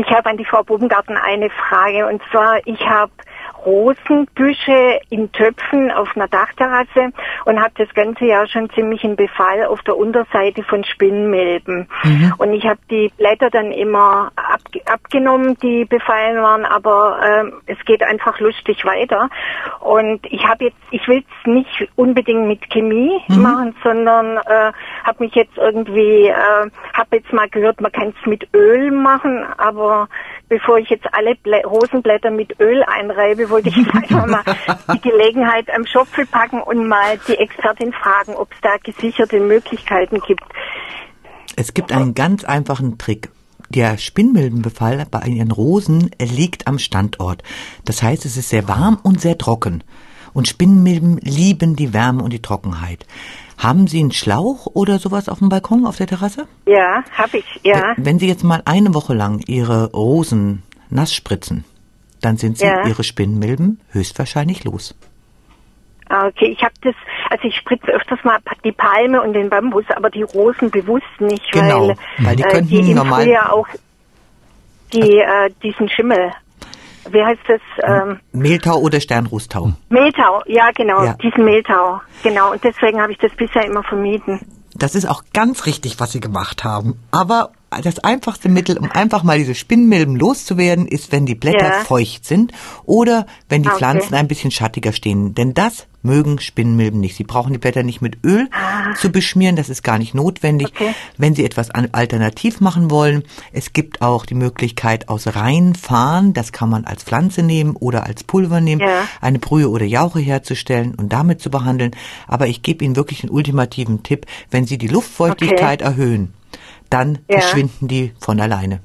Ich habe an die Frau Bubengarten eine Frage. Und zwar, ich habe Rosenbüsche in Töpfen auf einer Dachterrasse und habe das ganze Jahr schon ziemlich einen Befall auf der Unterseite von Spinnmilben. Mhm. Und ich habe die Blätter dann immer ab, abgenommen, die befallen waren, aber ähm, es geht einfach lustig weiter. Und ich habe jetzt, ich will es nicht unbedingt mit Chemie mhm. machen, sondern äh, habe mich jetzt irgendwie, äh, habe jetzt mal gehört, man kann es mit Öl machen, aber bevor ich jetzt alle Blä Rosenblätter mit Öl einreibe, wollte ich einfach mal die Gelegenheit am Schopfe packen und mal die Expertin fragen, ob es da gesicherte Möglichkeiten gibt. Es gibt einen ganz einfachen Trick. Der Spinnmilbenbefall bei Ihren Rosen liegt am Standort. Das heißt, es ist sehr warm und sehr trocken. Und Spinnmilben lieben die Wärme und die Trockenheit. Haben Sie einen Schlauch oder sowas auf dem Balkon, auf der Terrasse? Ja, habe ich, ja. Wenn Sie jetzt mal eine Woche lang Ihre Rosen nass spritzen, dann sind Sie ja. Ihre Spinnmilben höchstwahrscheinlich los. Ah, okay, ich habe das, also ich spritze öfters mal die Palme und den Bambus, aber die Rosen bewusst nicht, genau, weil, weil die, könnten äh, die normal ja auch die, äh, diesen Schimmel wie heißt das? Ähm, Mehltau oder Sternrußtau? Mehltau, ja genau, ja. diesen Mehltau, genau. Und deswegen habe ich das bisher immer vermieden. Das ist auch ganz richtig, was Sie gemacht haben. Aber das einfachste Mittel, um einfach mal diese Spinnmilben loszuwerden, ist, wenn die Blätter ja. feucht sind oder wenn die ah, okay. Pflanzen ein bisschen schattiger stehen. Denn das mögen Spinnmilben nicht. Sie brauchen die Blätter nicht mit Öl ah. zu beschmieren, das ist gar nicht notwendig. Okay. Wenn Sie etwas alternativ machen wollen, es gibt auch die Möglichkeit aus Reinfahren, das kann man als Pflanze nehmen oder als Pulver nehmen, ja. eine Brühe oder Jauche herzustellen und damit zu behandeln. Aber ich gebe Ihnen wirklich einen ultimativen Tipp, wenn Sie die Luftfeuchtigkeit okay. erhöhen, dann ja. verschwinden die von alleine.